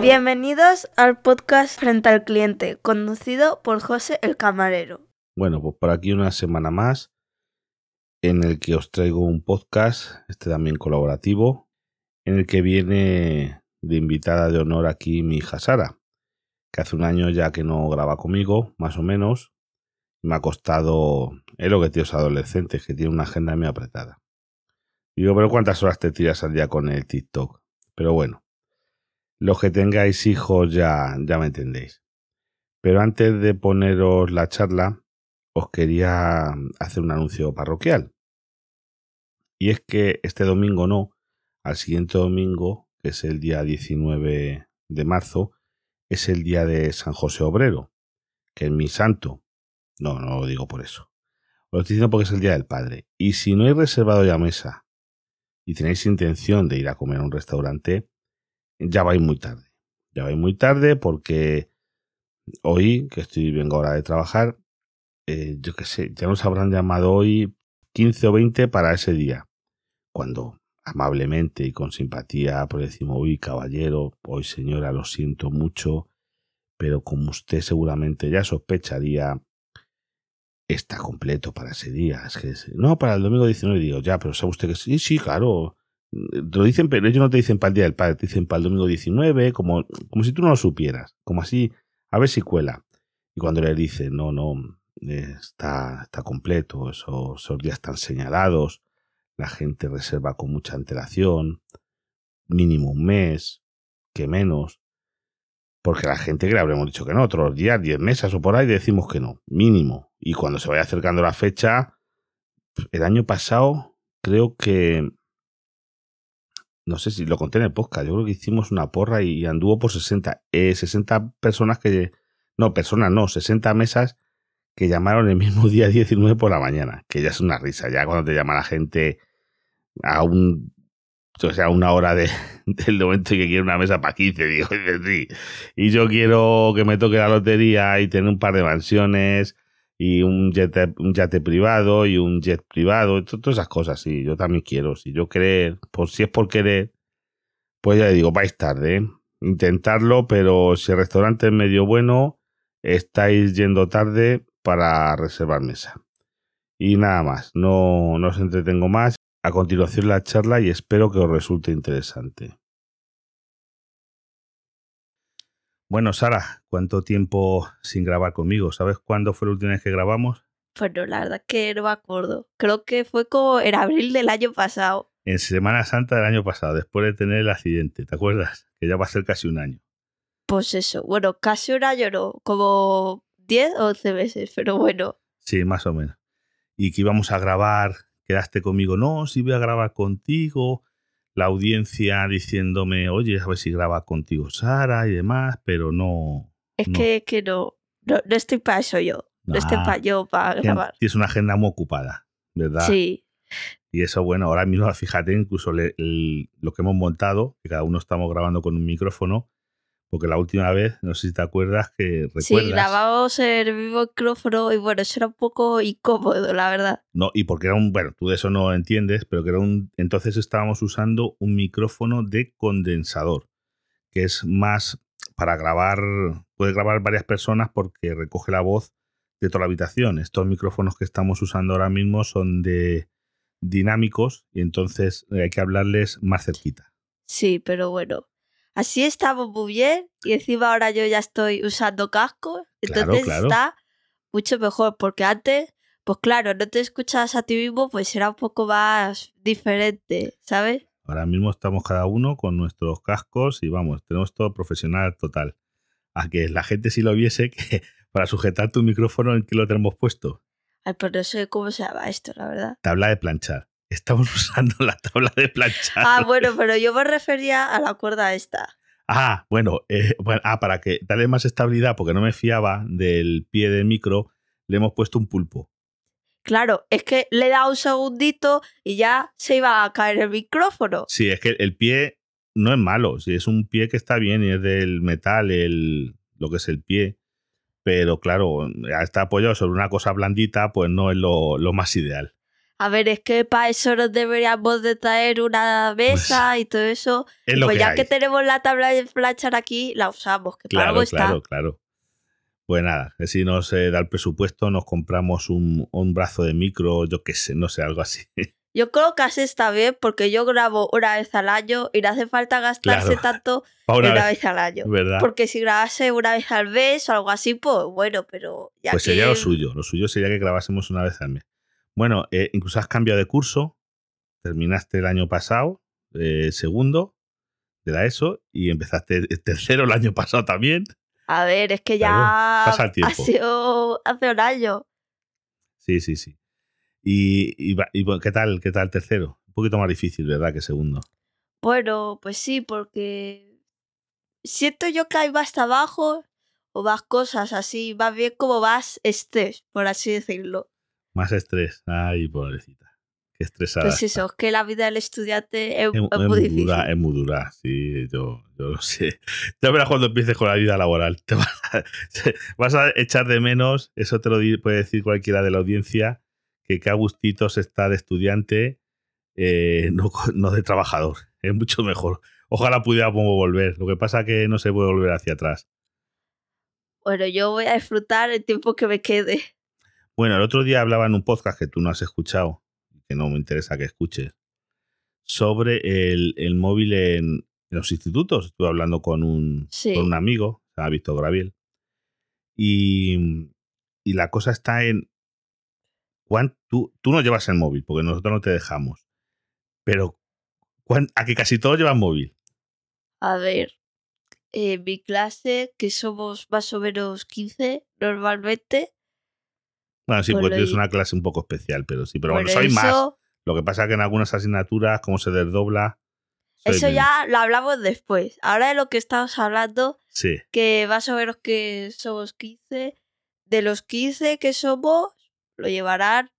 Bienvenidos al podcast Frente al Cliente, conducido por José el Camarero. Bueno, pues por aquí una semana más en el que os traigo un podcast, este también colaborativo, en el que viene de invitada de honor aquí mi hija Sara, que hace un año ya que no graba conmigo, más o menos. Me ha costado, es lo que tíos adolescentes, que tiene una agenda muy apretada. Digo, pero ¿cuántas horas te tiras al día con el TikTok? Pero bueno, los que tengáis hijos ya, ya me entendéis. Pero antes de poneros la charla, os quería hacer un anuncio parroquial. Y es que este domingo no, al siguiente domingo, que es el día 19 de marzo, es el día de San José Obrero, que es mi santo. No, no lo digo por eso. Lo estoy diciendo porque es el día del Padre. Y si no hay reservado ya mesa y tenéis intención de ir a comer a un restaurante, ya vais muy tarde. Ya vais muy tarde porque hoy, que estoy vengo ahora de trabajar, eh, yo qué sé, ya nos habrán llamado hoy 15 o 20 para ese día. Cuando amablemente y con simpatía pues decimos, uy, caballero, hoy señora, lo siento mucho, pero como usted seguramente ya sospecharía, está completo para ese día. Es que, no, para el domingo 19 digo, ya, pero sabe usted que sí, sí, claro. Te lo dicen, pero ellos no te dicen para el día del padre, te dicen para el domingo 19, como, como si tú no lo supieras, como así, a ver si cuela. Y cuando le dice, no, no, está, está completo, esos, esos días están señalados, la gente reserva con mucha antelación, mínimo un mes, que menos, porque la gente que le habremos dicho que no, otros días, 10 meses o por ahí, decimos que no, mínimo. Y cuando se vaya acercando la fecha, el año pasado creo que, no sé si lo conté en el podcast, yo creo que hicimos una porra y anduvo por 60, eh, 60 personas que, no, personas no, 60 mesas que llamaron el mismo día 19 por la mañana, que ya es una risa, ya cuando te llama la gente a un o sea, una hora de, del momento que quiere una mesa para 15, digo. Y yo quiero que me toque la lotería y tener un par de mansiones y un jet, un yate privado y un jet privado, todas esas cosas, sí, yo también quiero. Si yo querer, por si es por querer, pues ya digo, vais tarde, ¿eh? intentarlo, pero si el restaurante es medio bueno, estáis yendo tarde para reservar mesa. Y nada más, no, no os entretengo más a continuación la charla y espero que os resulte interesante. Bueno, Sara, ¿cuánto tiempo sin grabar conmigo? ¿Sabes cuándo fue la última vez que grabamos? Bueno, la verdad que no me acuerdo. Creo que fue como en abril del año pasado. En Semana Santa del año pasado, después de tener el accidente, ¿te acuerdas? Que ya va a ser casi un año. Pues eso, bueno, casi un año no, como 10 o 11 meses, pero bueno. Sí, más o menos. Y que íbamos a grabar quedaste conmigo, no, si voy a grabar contigo, la audiencia diciéndome, oye, a ver si graba contigo Sara y demás, pero no. Es que, que no, no, estoy para eso yo, no, estoy para yo para grabar. Tienes una agenda muy ocupada, ¿verdad? Sí. Y eso, bueno, ahora mismo, fíjate, incluso lo que hemos montado, que cada uno estamos grabando con un micrófono, porque la última vez, no sé si te acuerdas que recuerdas. Sí, grabamos el mismo micrófono y bueno, eso era un poco incómodo, la verdad. No, y porque era un, bueno, tú de eso no entiendes, pero que era un, entonces estábamos usando un micrófono de condensador, que es más para grabar, puede grabar varias personas porque recoge la voz de toda la habitación. Estos micrófonos que estamos usando ahora mismo son de dinámicos y entonces hay que hablarles más cerquita. Sí, pero bueno, Así estamos muy bien y encima ahora yo ya estoy usando casco, entonces está mucho mejor porque antes, pues claro, no te escuchas a ti mismo, pues era un poco más diferente, ¿sabes? Ahora mismo estamos cada uno con nuestros cascos y vamos, tenemos todo profesional total. A que la gente si lo viese que para sujetar tu micrófono en qué lo tenemos puesto. Ay, pero no sé cómo se llama esto, la verdad. Tabla de planchar. Estamos usando la tabla de planchar. Ah, bueno, pero yo me refería a la cuerda esta. Ah, bueno, eh, bueno, ah, para que darle más estabilidad, porque no me fiaba del pie del micro, le hemos puesto un pulpo. Claro, es que le he dado un segundito y ya se iba a caer el micrófono. Sí, es que el pie no es malo, sí, es un pie que está bien y es del metal, el, lo que es el pie. Pero claro, está apoyado sobre una cosa blandita, pues no es lo, lo más ideal. A ver, es que para eso nos deberíamos de traer una mesa y todo eso. pues ya que tenemos la tabla de flashar aquí, la usamos, que claro, claro, claro. Pues nada, si nos da el presupuesto, nos compramos un, un brazo de micro, yo qué sé, no sé, algo así. Yo creo que así está bien porque yo grabo una vez al año y no hace falta gastarse tanto una, vez, al año. Porque si grabase una vez al mes o algo así, pues bueno, pero ya Pues sería lo suyo. Lo suyo sería que grabásemos una vez al mes. Bueno, eh, incluso has cambiado de curso. Terminaste el año pasado, eh, segundo de la ESO, y empezaste el tercero el año pasado también. A ver, es que ya ha sido hace un año. Sí, sí, sí. Y, ¿qué tal? ¿Qué tal tercero? Un poquito más difícil, ¿verdad? Que segundo. Bueno, pues sí, porque siento yo que hay más abajo o más cosas así, más bien como más estrés, por así decirlo. Más estrés. Ay, pobrecita. Qué estresada. Pues eso, es que la vida del estudiante es, muy, difícil. Dura, es muy dura, sí, yo, yo lo sé. Ya verás cuando empieces con la vida laboral. Te vas, a, vas a echar de menos, eso te lo puede decir cualquiera de la audiencia, que qué se está de estudiante, eh, no, no, de trabajador. Es mucho mejor. Ojalá pudiera volver. Lo que pasa es que no se puede volver hacia atrás. Bueno, yo voy a disfrutar el tiempo que me quede. Bueno, el otro día hablaba en un podcast que tú no has escuchado, que no me interesa que escuches, sobre el, el móvil en, los institutos. Estuve hablando con un, con un amigo, se ha visto Graviel. Y, y la cosa está en tú, tú no llevas el móvil, porque nosotros no te dejamos. Pero, ¿a que casi todos llevan móvil? A ver, en mi clase, que somos más o menos 15 normalmente. Bueno, sí, pues es una clase un poco especial, pero sí, pero bueno, soy más. Lo que pasa es que en algunas asignaturas, como se desdobla. Eso ya lo hablamos después. Ahora de lo que estamos hablando, sí. que más o menos que somos 15. De los 15 que somos, lo llevarán,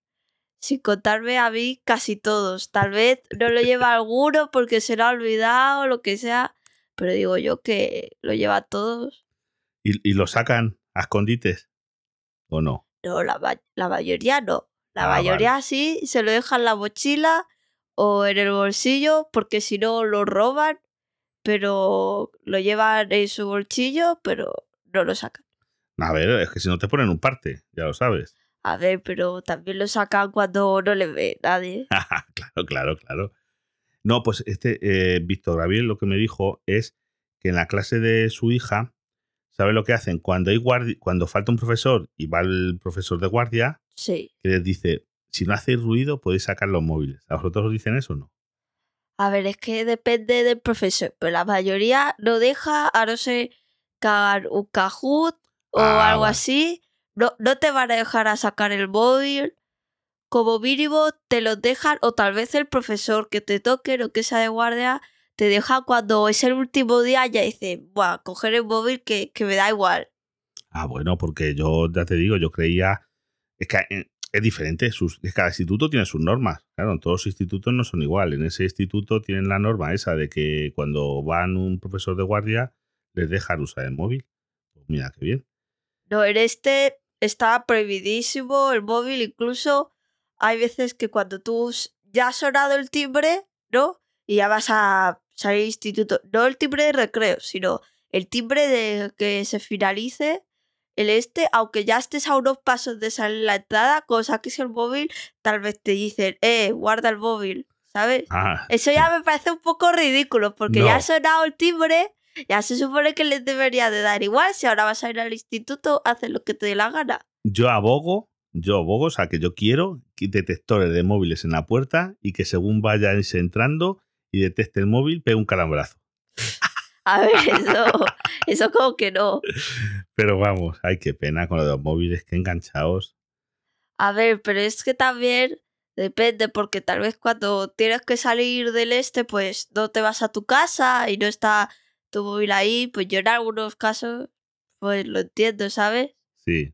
sin contarme a mí, casi todos. Tal vez no lo lleva alguno porque se lo ha olvidado o lo que sea, pero digo yo que lo lleva todos. ¿Y, lo sacan a escondites? ¿O no? No, la, mayoría no. La ah, mayoría sí, se lo dejan en la mochila o en el bolsillo porque si no lo roban, pero lo llevan en su bolsillo, pero no lo sacan. A ver, es que si no te ponen un parte, ya lo sabes. A ver, pero también lo sacan cuando no le ve nadie. claro, claro, claro. No, pues este eh, Víctor Gabriel lo que me dijo es que en la clase de su hija, ¿sabe lo que hacen? Cuando hay cuando falta un profesor y va el profesor de guardia, sí. que les dice, si no hacéis ruido, podéis sacar los móviles. ¿A vosotros os dicen eso o no? A ver, es que depende del profesor, pero la mayoría no deja, a no ser cagar un cajut o ah, algo así, no, no te van a dejar a sacar el móvil. Como mínimo te lo dejan, o tal vez el profesor que te toque, o que sea de guardia, te deja cuando es el último día, ya dice, Buah, coger el móvil que, que me da igual. Ah, bueno, porque yo ya te digo, yo creía. Es que eh, es diferente. Sus, cada instituto tiene sus normas. Claro, todos los institutos no son iguales. En ese instituto tienen la norma esa de que cuando van un profesor de guardia, les dejan usar el móvil. Pues mira, qué bien. No, en este está prohibidísimo el móvil, incluso hay veces que cuando tú ya has sonado el timbre, ¿no? Y ya vas a salir al instituto, no el timbre de recreo, sino el timbre de que se finalice el este, aunque ya estés a unos pasos de salir la entrada, cuando saques el móvil, tal vez te dicen, eh, guarda el móvil, ¿sabes? Ah, Eso ya me parece un poco ridículo, porque ya ha sonado el timbre ya se supone que les debería de dar igual. Si ahora vas a ir al instituto, haces lo que te dé la gana. Yo abogo, yo abogo, o sea, que yo quiero detectores de móviles en la puerta y que según vayáis entrando y detecte el móvil, pegue un calambrazo. A ver, eso, eso como que no. Pero vamos, ay, qué pena con los móviles, que enganchados. A ver, pero es que también depende, porque tal vez cuando tienes que salir del este, pues no te vas a tu casa y no está tu móvil ahí, pues yo en algunos casos, pues lo entiendo, ¿sabes? Sí.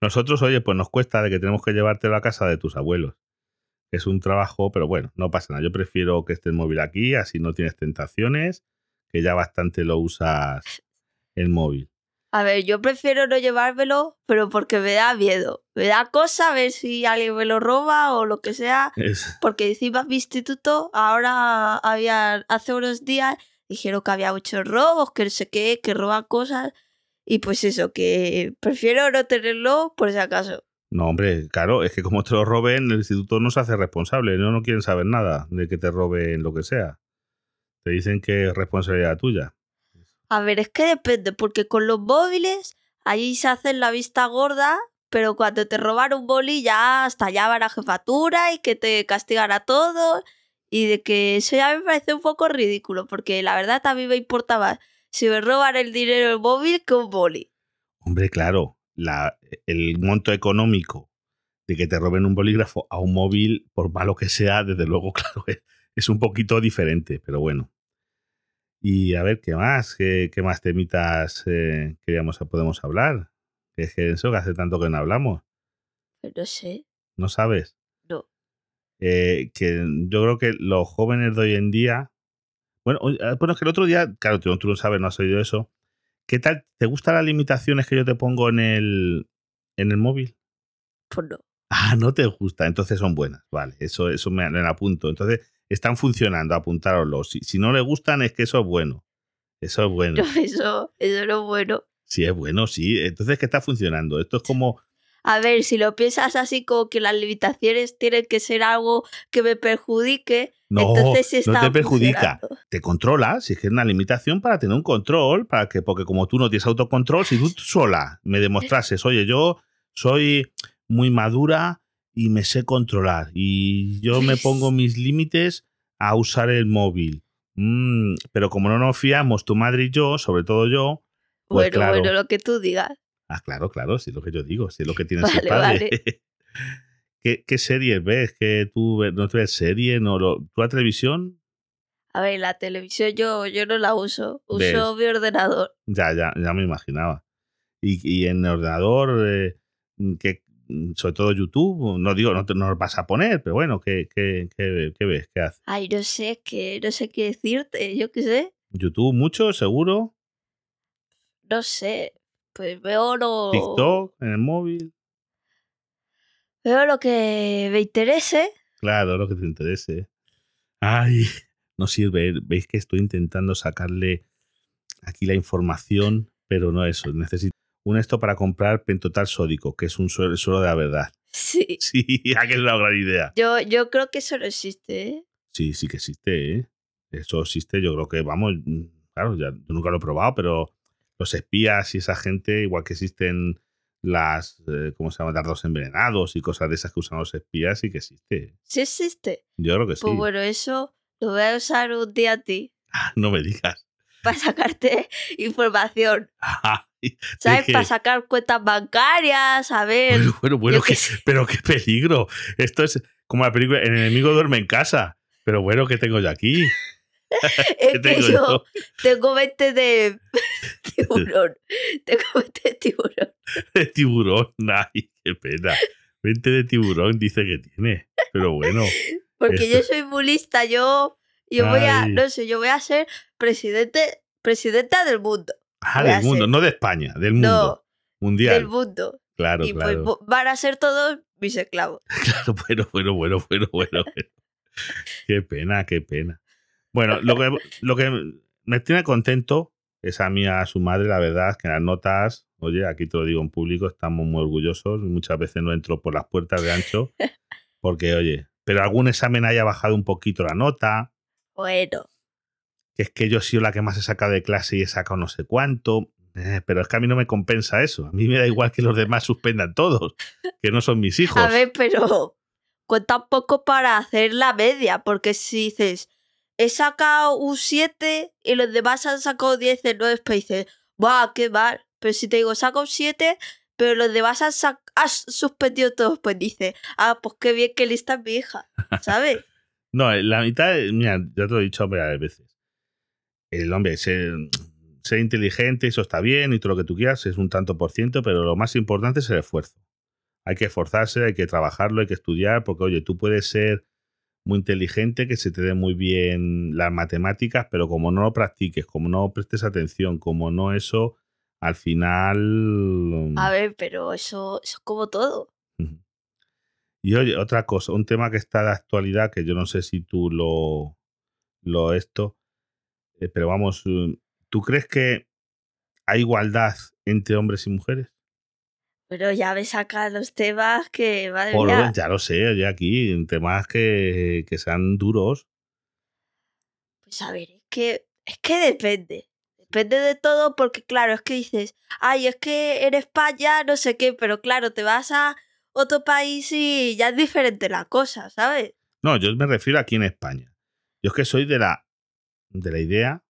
Nosotros, oye, pues nos cuesta de que tenemos que llevártelo a casa de tus abuelos. Es un trabajo, pero bueno, no pasa nada. Yo prefiero que esté el móvil aquí, así no tienes tentaciones, que ya bastante lo usas el móvil. A ver, yo prefiero no llevármelo, pero porque me da miedo. Me da cosa ver si alguien me lo roba o lo que sea. Porque encima mi instituto, ahora había, hace unos días, dijeron que había muchos robos, que no sé qué, que roban cosas. Y pues eso, que prefiero no tenerlo por si acaso. No, hombre, claro, es que como te lo roben, el instituto no se hace responsable, no, no quieren saber nada de que te roben lo que sea. Te dicen que es responsabilidad tuya. A ver, es que depende, porque con los móviles allí se hacen la vista gorda, pero cuando te roban un boli ya hasta allá la jefatura y que te castigan a todos. Y de que eso ya me parece un poco ridículo, porque la verdad a mí me importa más si me roban el dinero del móvil que un boli. Hombre, claro, la, el monto económico de que te roben un bolígrafo a un móvil, por malo que sea, desde luego, claro, es un poquito diferente, pero bueno. Y a ver, ¿qué más? ¿Qué, qué más temitas eh, queríamos, podemos hablar? Que es que eso que hace tanto que no hablamos. Pues no sé. ¿No sabes? No. Eh, que yo creo que los jóvenes de hoy en día. Bueno, ah, bueno, es que el otro día, claro, tú, tú no sabes, no has oído eso. ¿Qué tal? ¿Te gustan las limitaciones que yo te pongo en el, en el móvil? Pues no. Ah, no te gusta, entonces son buenas. Vale, eso, eso me, me apunto. Entonces, están funcionando, apuntároslo. Si, si no le gustan, es que eso es bueno. Eso es bueno. eso, eso no es bueno. Sí, es bueno, sí. Entonces, ¿qué está funcionando? Esto es como. A ver, si lo piensas así como que las limitaciones tienen que ser algo que me perjudique, no, entonces está no te perjudica, te controla, si es que es una limitación para tener un control, para que, porque como tú no tienes autocontrol, si tú sola me demostrases, oye, yo soy muy madura, y me sé controlar. Y yo me pongo mis límites a usar el móvil. Mm, pero como no nos fiamos tu madre y yo, sobre todo yo, pues bueno, bueno, lo que tú digas. Ah, claro, claro, si es lo que yo digo, si es lo que tienes vale, padre. ¿Qué, ¿Qué, series ves? ¿Que tú no ves serie? No, ¿Tú la televisión? A ver, la televisión yo, yo no la uso. Uso mi ordenador. Ya, ya, ya me imaginaba. Y, y en el ordenador, eh, ¿qué, Mm, sobre todo YouTube, no digo, no te no vas a poner, pero bueno, ¿qué, qué, qué, ves? ¿Qué haces? Ay, no sé, que no sé qué decirte, yo qué sé. ¿YouTube mucho, seguro? No sé, pues veo lo... TikTok, en el móvil. Veo lo que me interese. Claro, lo que te interese. Ay, no sirve, veis que estoy intentando sacarle aquí la información, pero no eso, necesito un esto para comprar pentotal sódico, que es un suelo, de la verdad. Sí. Sí, que es una gran idea. Yo, yo creo que eso no existe, ¿eh? Sí, sí que existe, ¿eh? Eso existe, yo creo que, vamos, mm, claro, ya, yo nunca lo he probado, pero los espías y esa gente, igual que existen las, eh, ¿cómo se llama? Dardos envenenados y cosas de esas que usan los espías, sí que existe. Sí existe. Yo creo que sí. Pues bueno, eso lo voy a usar un día a ti. no me digas. Para sacarte información. ¿Sabes? Para sacar cuentas bancarias, a ver. Bueno, bueno, pero qué peligro. Esto es como la película El enemigo duerme en casa. Pero bueno, ¿qué tengo yo aquí? es que yo, tengo mente de tiburón. tengo mente de tiburón. De tiburón, ay, qué pena. Mente de tiburón dice que tiene. Pero bueno. Porque yo soy bulista, yo, yo voy a, no sé, yo voy a ser presidente, presidenta del mundo. Ah, del mundo, no de España, del mundo. Mundial. Del mundo. Claro, y pues van a ser todos mis esclavos. Claro, bueno, bueno, bueno, bueno, bueno. qué pena, qué pena. Bueno, lo que, lo que me tiene contento es a mí, a su madre, la verdad, es que las notas, oye, aquí te lo digo en público, estamos muy orgullosos. Muchas veces no entro por las puertas de ancho, porque, oye, pero algún examen haya bajado un poquito la nota. Bueno que es que yo he sido la que más he sacado de clase y he sacado no sé cuánto. Eh, pero es que a mí no me compensa eso. A mí me da igual que los demás suspendan todos, que no son mis hijos. A ver, pero cuenta un poco para hacer la media, porque si dices, he sacado un 7 y los demás han sacado 10 en 9, pues dices, ¡buah, qué mal! Pero si te digo, saco un 7, pero los demás han, suspendido todos, pues dices, ah, pues qué bien que lista mi hija, ¿sabes? no, la mitad, mira, ya te lo he dicho varias veces el hombre, ser, ser inteligente, eso está bien y todo lo que tú quieras, es un tanto por ciento, pero lo más importante es el esfuerzo. Hay que esforzarse, hay que trabajarlo, hay que estudiar, porque oye, tú puedes ser muy inteligente, que se te den muy bien las matemáticas, pero como no lo practiques, como no prestes atención, como no eso, al final... A ver, pero eso, eso es como todo. Y oye, otra cosa, un tema que está de actualidad, que yo no sé si tú lo, lo esto, eh, pero vamos, mm, ¿tú crees que hay igualdad entre hombres y mujeres? Pero ya ves acá los temas que, madre Por, mía. ya lo sé, ya aquí, temas que, que sean duros. Pues a ver, es que, es que depende. Depende de todo porque, claro, es que dices, ay, es que en España no sé qué, pero claro, te vas a otro país y ya es diferente la cosa, ¿sabes? No, yo me refiero aquí en España. Yo es que soy de la, de la idea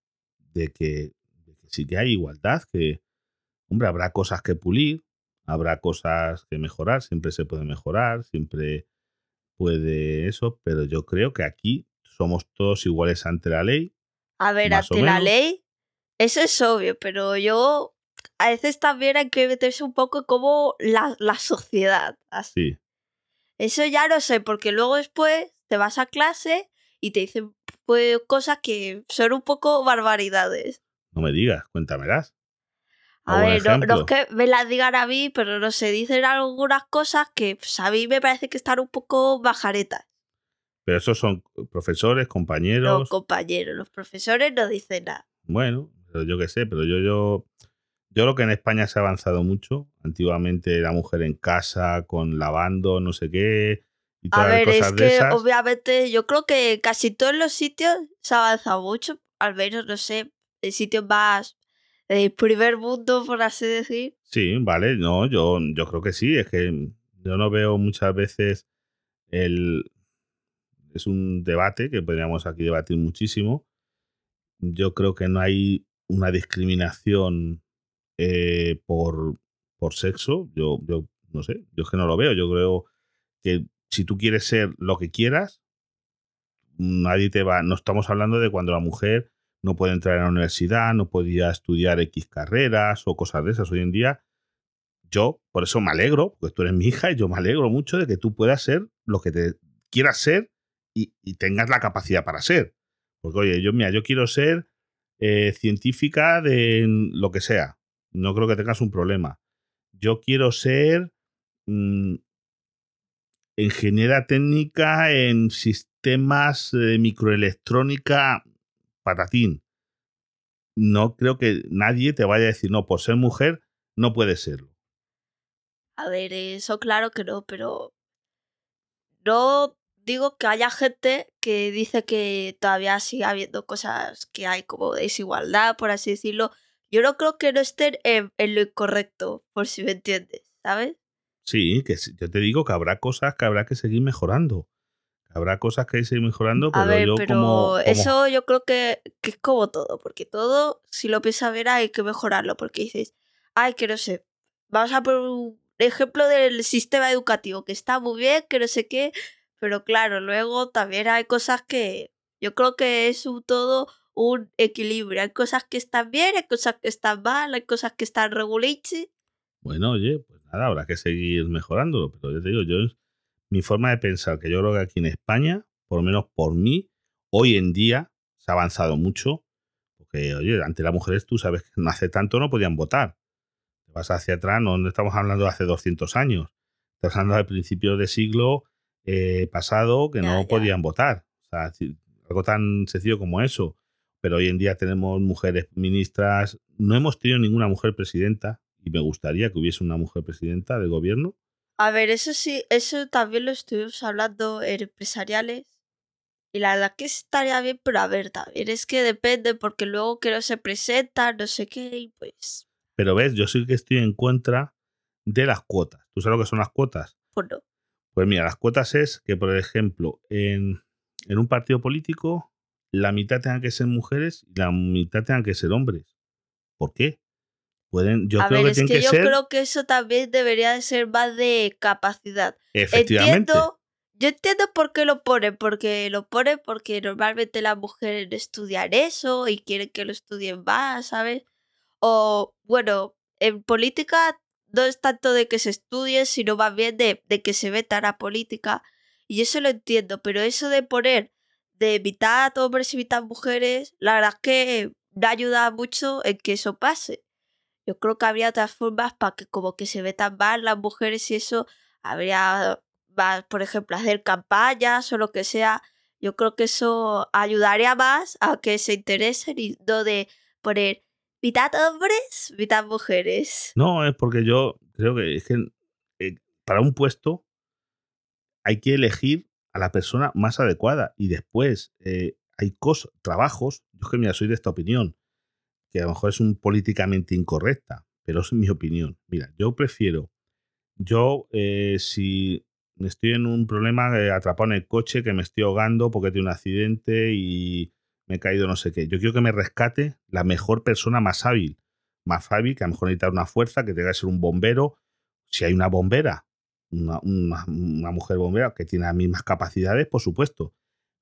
de que, de que si hay igualdad, que, hombre, habrá cosas que pulir, habrá cosas que mejorar, siempre se puede mejorar, siempre puede eso, pero yo creo que aquí somos todos iguales ante la ley. A ver, ante la ley, eso es obvio, pero yo a veces también hay que meterse un poco como la, la sociedad. Así. Eso ya no sé, porque luego después te vas a clase y te dicen pues, cosas que son un poco barbaridades. No me digas, cuéntamelas. A ver, no, es que me las digan a mí, pero no sé, dicen algunas cosas que pues, a mí me parece que están un poco bajaretas. Pero esos son profesores, compañeros. Los compañeros, los profesores no dicen nada. Bueno, yo qué sé, pero yo, yo yo creo que en España se ha avanzado mucho. Antiguamente la mujer en casa, con lavando, no sé qué. Y todas a ver, cosas es que obviamente yo creo que casi todos los sitios se ha avanzado mucho. Al menos, no sé, en sitios más de primer mundo, por así decir. Sí, vale, no, yo, yo creo que sí. Es que yo no veo muchas veces el. Es un debate que podríamos aquí debatir muchísimo. Yo creo que no hay una discriminación eh, por, por sexo, yo, yo no sé, yo es que no lo veo. Yo creo que si tú quieres ser lo que quieras, nadie te va. No estamos hablando de cuando la mujer no puede entrar a la universidad, no podía estudiar X carreras o cosas de esas. Hoy en día, yo por eso me alegro, porque tú eres mi hija y yo me alegro mucho de que tú puedas ser lo que te quieras ser y, tengas la capacidad para ser. Porque, oye, yo, mira, yo quiero ser eh, científica de lo que sea no creo que tengas un problema. Yo quiero ser mm, ingeniera técnica en sistemas de microelectrónica patatín. No creo que nadie te vaya a decir, no, por ser mujer no puede serlo. A ver, eso claro que no, pero no digo que haya gente que dice que todavía sigue habiendo cosas que hay como desigualdad, por así decirlo, yo no creo que no estén en, lo incorrecto, por si me entiendes, ¿sabes? Sí, que yo te digo que habrá cosas que habrá que seguir mejorando. Habrá cosas que hay que seguir mejorando, pero A ver, yo pero como, Eso yo creo que, que, es como todo, porque todo, si lo piensas ver, hay que mejorarlo, porque dices, ay, que no sé, vamos a poner un ejemplo del sistema educativo, que está muy bien, que no sé qué, pero claro, luego también hay cosas que yo creo que es un todo un equilibrio. Hay cosas que están bien, hay cosas que están mal, hay cosas que están reguliches. Bueno, oye, pues nada, habrá que seguir mejorándolo. Pero yo te digo, yo, mi forma de pensar, que yo creo que aquí en España, por lo menos por mí, hoy en día se ha avanzado mucho. Porque, oye, ante las mujeres tú sabes que no hace tanto no podían votar. Te vas hacia atrás, no estamos hablando de hace 200 años. Estamos hablando del principio del siglo eh, pasado que no podían votar. O sea, algo tan sencillo como eso pero hoy en día tenemos mujeres ministras. No hemos tenido ninguna mujer presidenta y me gustaría que hubiese una mujer presidenta del gobierno. A ver, eso sí, eso también lo estuvimos hablando en empresariales. Y la verdad que estaría bien, pero a ver, también es que depende, porque luego que no se presenta, no sé qué, y pues. Pero ves, yo sí que estoy en contra de las cuotas. ¿Tú sabes lo que son las cuotas? Pues no. Pues mira, las cuotas es que, por ejemplo, en, en un partido político la mitad tengan que ser mujeres y la mitad tengan que ser hombres. ¿Por qué? Pueden, yo creo que es que, yo creo que eso también debería de ser más de capacidad. Efectivamente. Entiendo, yo entiendo por qué lo ponen, porque lo ponen porque normalmente las mujeres estudian eso y quieren que lo estudien más, ¿sabes? O, bueno, en política no es tanto de que se estudie, sino más bien de, de que se veta la política. Y eso lo entiendo, pero eso de poner de mitad hombres y mitad mujeres, la verdad es que da ayuda mucho en que eso pase. Yo creo que habría otras formas para que como que se metan más las mujeres y eso, habría, por ejemplo, hacer campañas o lo que sea. Yo creo que eso ayudaría más a que se interesen y no de poner mitad hombres, mitad mujeres. No, es porque yo creo que es que eh, para un puesto hay que elegir a la persona más adecuada y después eh, hay cosas, trabajos, yo que mira, soy de esta opinión, que a lo mejor es un políticamente incorrecta, pero es mi opinión. Mira, yo prefiero, yo eh, si estoy en un problema eh, atrapado en el coche, que me estoy ahogando porque tiene un accidente y me he caído no sé qué, yo quiero que me rescate la mejor persona más hábil, más hábil, que a lo mejor necesita una fuerza, que tenga que ser un bombero. Si hay una bombera, una, una, mujer bombera que tiene las mismas capacidades, por supuesto,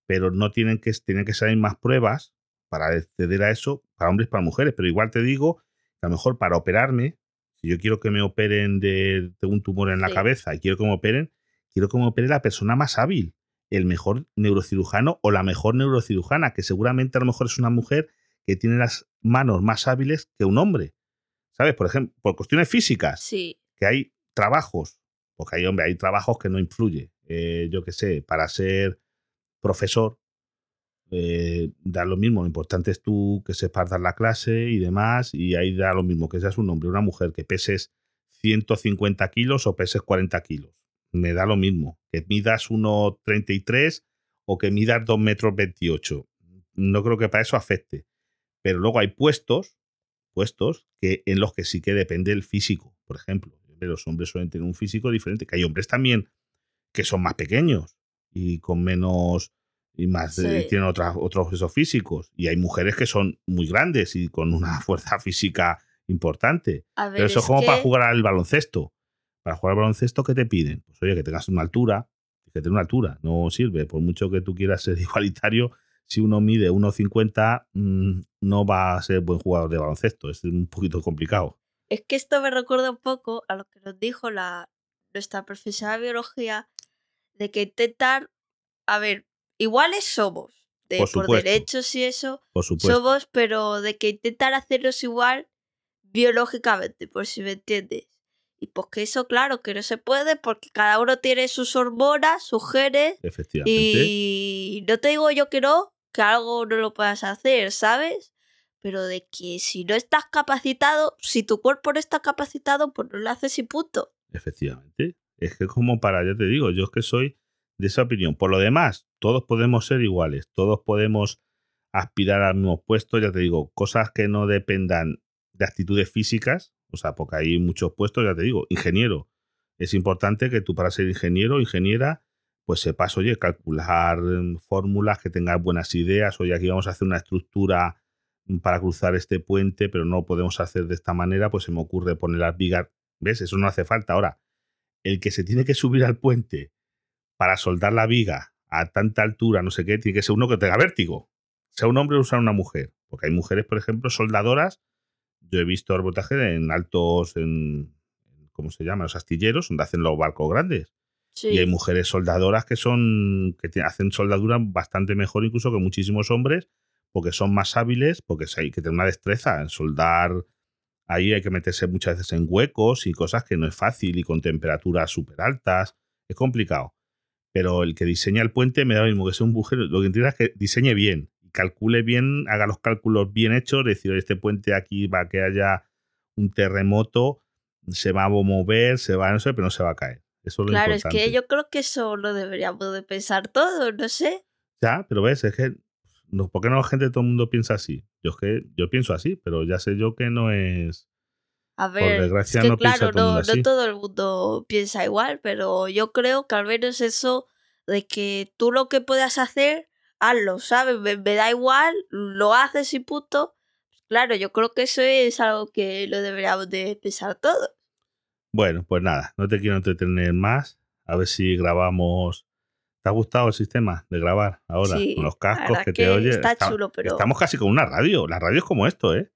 pero no tienen que, tienen que salir más pruebas para acceder a eso para hombres y para mujeres. Pero igual te digo a lo mejor para operarme, si yo quiero que me operen de, un tumor en la cabeza y quiero que me operen, quiero que me opere la persona más hábil, el mejor neurocirujano o la mejor neurocirujana, que seguramente a lo mejor es una mujer que tiene las manos más hábiles que un hombre. ¿Sabes? Por ejemplo, por cuestiones físicas. Sí. Que hay trabajos porque hay, hombre, hay trabajos que no influye. Eh, yo qué sé, para ser profesor, eh, da lo mismo. Lo importante es tú que sepas dar la clase y demás. Y ahí da lo mismo que seas un hombre una mujer, que peses 150 kilos o peses 40 kilos. Me da lo mismo. Que midas 1,33 o que midas 2 metros 28. No creo que para eso afecte. Pero luego hay puestos, puestos que en los que sí que depende el físico, por ejemplo los hombres suelen tener un físico diferente, que hay hombres también que son más pequeños y con menos y más eh, tienen otros esos físicos y hay mujeres que son muy grandes y con una fuerza física importante. Pero eso es como para jugar al baloncesto. Para jugar al baloncesto, ¿qué te piden? Pues oye, que tengas una altura, que tengas una altura, no sirve. Por mucho que tú quieras ser igualitario, si uno mide 1,50, mm, no va a ser buen jugador de baloncesto. Es un poquito complicado. Es que esto me recuerda un poco a lo que nos dijo la, nuestra profesora de biología, de que intentar, a ver, iguales somos, de, por, derechos y eso, somos, pero de que intentar hacerlos igual biológicamente, por si me entiendes. Y pues que eso, claro, que no se puede porque cada uno tiene sus hormonas, sus genes. Efectivamente. Y no te digo yo que no, que algo no lo puedas hacer, ¿sabes? pero de que si no estás capacitado, si tu cuerpo no está capacitado, pues no lo haces y punto. Efectivamente. Es que como para, ya te digo, yo es que soy de esa opinión. Por lo demás, todos podemos ser iguales, todos podemos aspirar al mismo puesto, ya te digo, cosas que no dependan de actitudes físicas, o sea, porque hay muchos puestos, ya te digo, ingeniero. Es importante que tú para ser ingeniero ingeniera, pues sepas, oye, calcular mm, fórmulas, que tengas buenas ideas, oye, aquí vamos a hacer una estructura para cruzar este puente, pero no lo podemos hacer de esta manera, pues se me ocurre poner las vigas. ¿Ves? Eso no hace falta. Ahora, el que se tiene que subir al puente para soldar la viga a tanta altura, no sé qué, tiene que ser uno que tenga vértigo. Sea un hombre o sea una mujer. Porque hay mujeres, por ejemplo, soldadoras. Yo he visto arbotaje en altos, en, ¿cómo se llama? Los astilleros, donde hacen los barcos grandes. Y hay mujeres soldadoras que son, que hacen soldadura bastante mejor incluso que muchísimos hombres porque son más hábiles, porque hay que tener una destreza en soldar. Ahí hay que meterse muchas veces en huecos y cosas que no es fácil y con temperaturas súper altas. Es complicado. Pero el que diseña el puente me da lo mismo que sea un bujero. Lo que entiendo es que diseñe bien, calcule bien, haga los cálculos bien hechos, decir, este puente aquí va a que haya un terremoto, se va a mover, se va, no sé, pero no se va a caer. Eso es lo claro, es que yo creo que eso lo deberíamos de pensar todo, no sé. Ya, pero ves, es que ¿Por qué no la gente, todo el mundo piensa así? Yo es que yo pienso así, pero ya sé yo que no es. A ver, Por desgracia, no claro, todo no, no todo el mundo piensa igual, pero yo creo que al menos eso de que tú lo que puedas hacer, hazlo, ¿sabes? Me, da igual, lo haces y puto. Claro, yo creo que eso es algo que lo deberíamos de pensar todos. Bueno, pues nada, no te quiero entretener más. A ver si grabamos ¿Te ha gustado el sistema de grabar ahora? con los cascos que, te oyes. Está, chulo, pero. Estamos casi con una radio. La radio es como esto, ¿eh?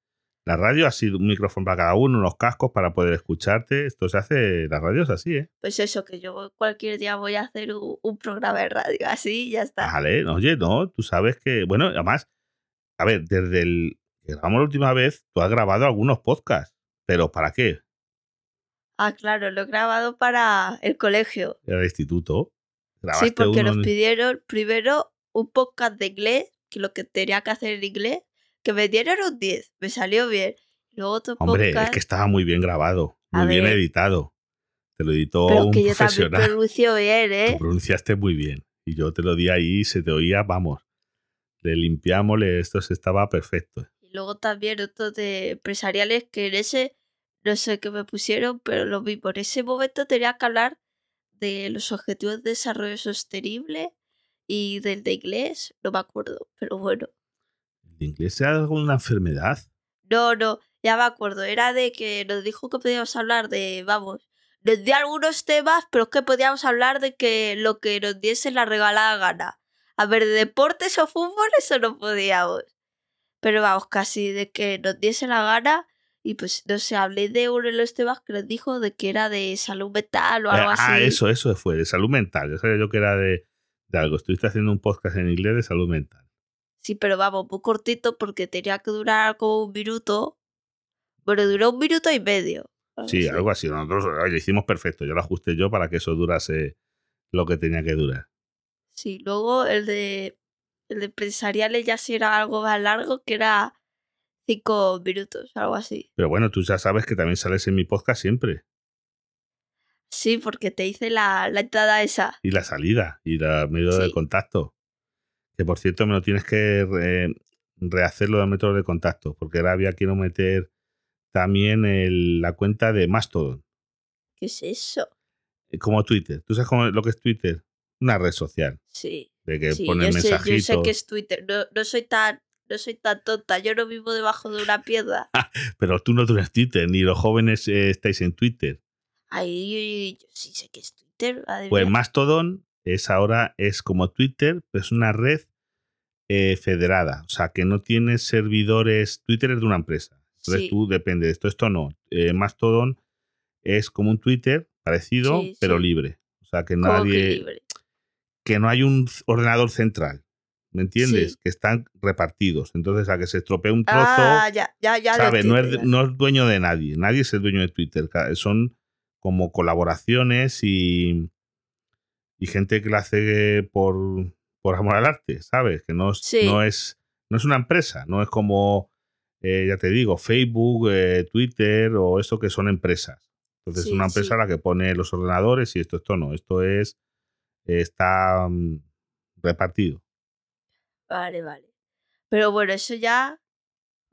La radio ha sido un micrófono para cada uno, unos cascos para poder escucharte. Esto se hace, la radio es así, ¿eh? Pues eso, que yo cualquier día voy a hacer un, programa de radio, así ya está. Vale, oye, no, tú sabes que, bueno, además, a ver, desde el que grabamos la última vez, tú has grabado algunos podcasts. ¿Pero para qué? Ah, claro, lo he grabado para el colegio. El instituto. Sí, porque nos pidieron primero un podcast de inglés, que lo que tenía que hacer en inglés, que me dieron un 10, me salió bien. Luego otro Hombre, es que estaba muy bien grabado, muy bien editado. Te lo editó Pero un que yo profesional. también pronuncio bien, ¿eh? Tú pronunciaste muy bien. Y yo te lo di ahí y se te oía, vamos. Le limpiamos, esto se estaba perfecto. Y luego también otros de empresariales que en ese, no sé qué me pusieron, pero lo vi por ese momento tenía que hablar de los objetivos de desarrollo sostenible y del de inglés, no me acuerdo, pero bueno. ¿El de inglés era alguna enfermedad? No, no, ya me acuerdo. Era de que nos dijo que podíamos hablar de, vamos, nos dio algunos temas, pero es que podíamos hablar de que lo que nos diese la regalada gana. A ver, de deportes o fútbol, eso no podíamos. Pero vamos, casi de que nos diese la gana. Y pues, no sé, hablé de uno de los temas que nos dijo de que era de salud mental o algo ah, así. Ah, eso, eso fue, de salud mental. Yo sabía yo que era de, de algo. Estuviste haciendo un podcast en inglés de salud mental. Sí, pero vamos, muy cortito porque tenía que durar como un minuto. Bueno, duró un minuto y medio. Sí, algo así. Nosotros lo hicimos perfecto. Yo lo ajusté yo para que eso durase lo que tenía que durar. Sí, luego el de, el de empresariales ya sí era algo más largo, que era cinco minutos, algo así. Pero bueno, tú ya sabes que también sales en mi podcast siempre. Sí, porque te hice la, la entrada esa. Y la salida, y el medio de contacto. Que por cierto me lo tienes que rehacer lo método de contacto, porque ahora había quiero meter también la cuenta de Mastodon. ¿Qué es eso? Eh, como Twitter. ¿Tú sabes lo que es Twitter? Una red social. Sí. De que sí, pone mensajitos. yo sé que es Twitter. No, soy tan no soy tan tonta, yo no vivo debajo de una piedra. Pero tú no tienes Twitter, ni los jóvenes eh, estáis en Twitter. Ay, yo, sí sé que es Twitter. pues Mastodon es ahora, es como Twitter, pero es una red eh, federada. O sea, que no tiene servidores. Twitter es de una empresa. Entonces tú depende de esto. Esto no. Eh, Mastodon es como un Twitter parecido, pero libre. O sea, que nadie. Que, no hay un ordenador central. ¿Me entiendes? Que están repartidos. Entonces, a que se estropee un trozo. Ah, ya, ya, ya. ¿sabes? no, es, no es dueño de nadie. Nadie es el dueño de Twitter. Son como colaboraciones y, y gente que la hace por, por amor al arte, ¿sabes? Que no, no, es, no es una empresa, no es como, eh, ya te digo, Facebook, eh, Twitter o eso que son empresas. Entonces es una empresa la que pone los ordenadores y esto, esto no, esto es, está mm, repartido. Vale, vale. Pero bueno, eso ya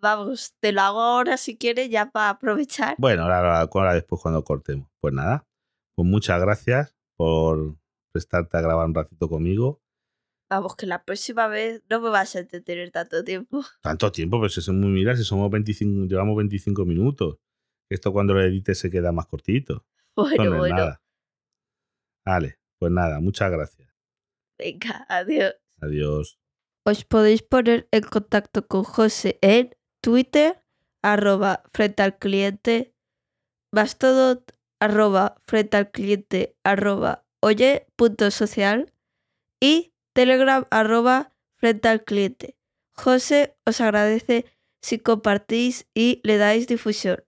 Vamos, te lo hago ahora si quieres, ya para aprovechar. Bueno, ahora, ahora después cuando cortemos. Pues nada, pues muchas gracias por prestarte a grabar un ratito conmigo. Vamos, que la próxima vez no me vas a entretener tanto tiempo. Tanto tiempo, pues eso es muy mira, si somos 25, llevamos 25 minutos. Esto cuando lo edites se queda más cortito. Bueno, bueno. Nada. Vale, pues nada, muchas gracias. Venga, adiós. Adiós. Os podéis poner en contacto con José en Twitter, arroba frente al cliente, Mastodon, arroba frente al cliente, arroba oye punto social y Telegram, arroba frente al cliente. José os agradece si compartís y le dais difusión.